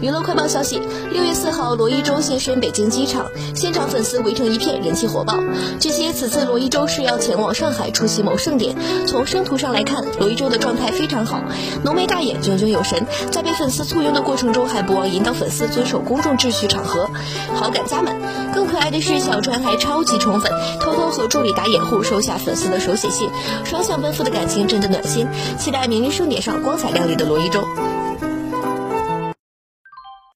娱乐快报消息：六月四号，罗一舟现身北京机场，现场粉丝围成一片，人气火爆。据悉，此次罗一舟是要前往上海出席某盛典。从生图上来看，罗一舟的状态非常好，浓眉大眼，炯炯有神。在被粉丝簇拥的过程中，还不忘引导粉丝遵守公众秩序场合，好感加满。更可爱的是，小川还超级宠粉，偷偷和助理打掩护，收下粉丝的手写信，双向奔赴的感情真的暖心。期待明日盛典上光彩亮丽的罗一舟。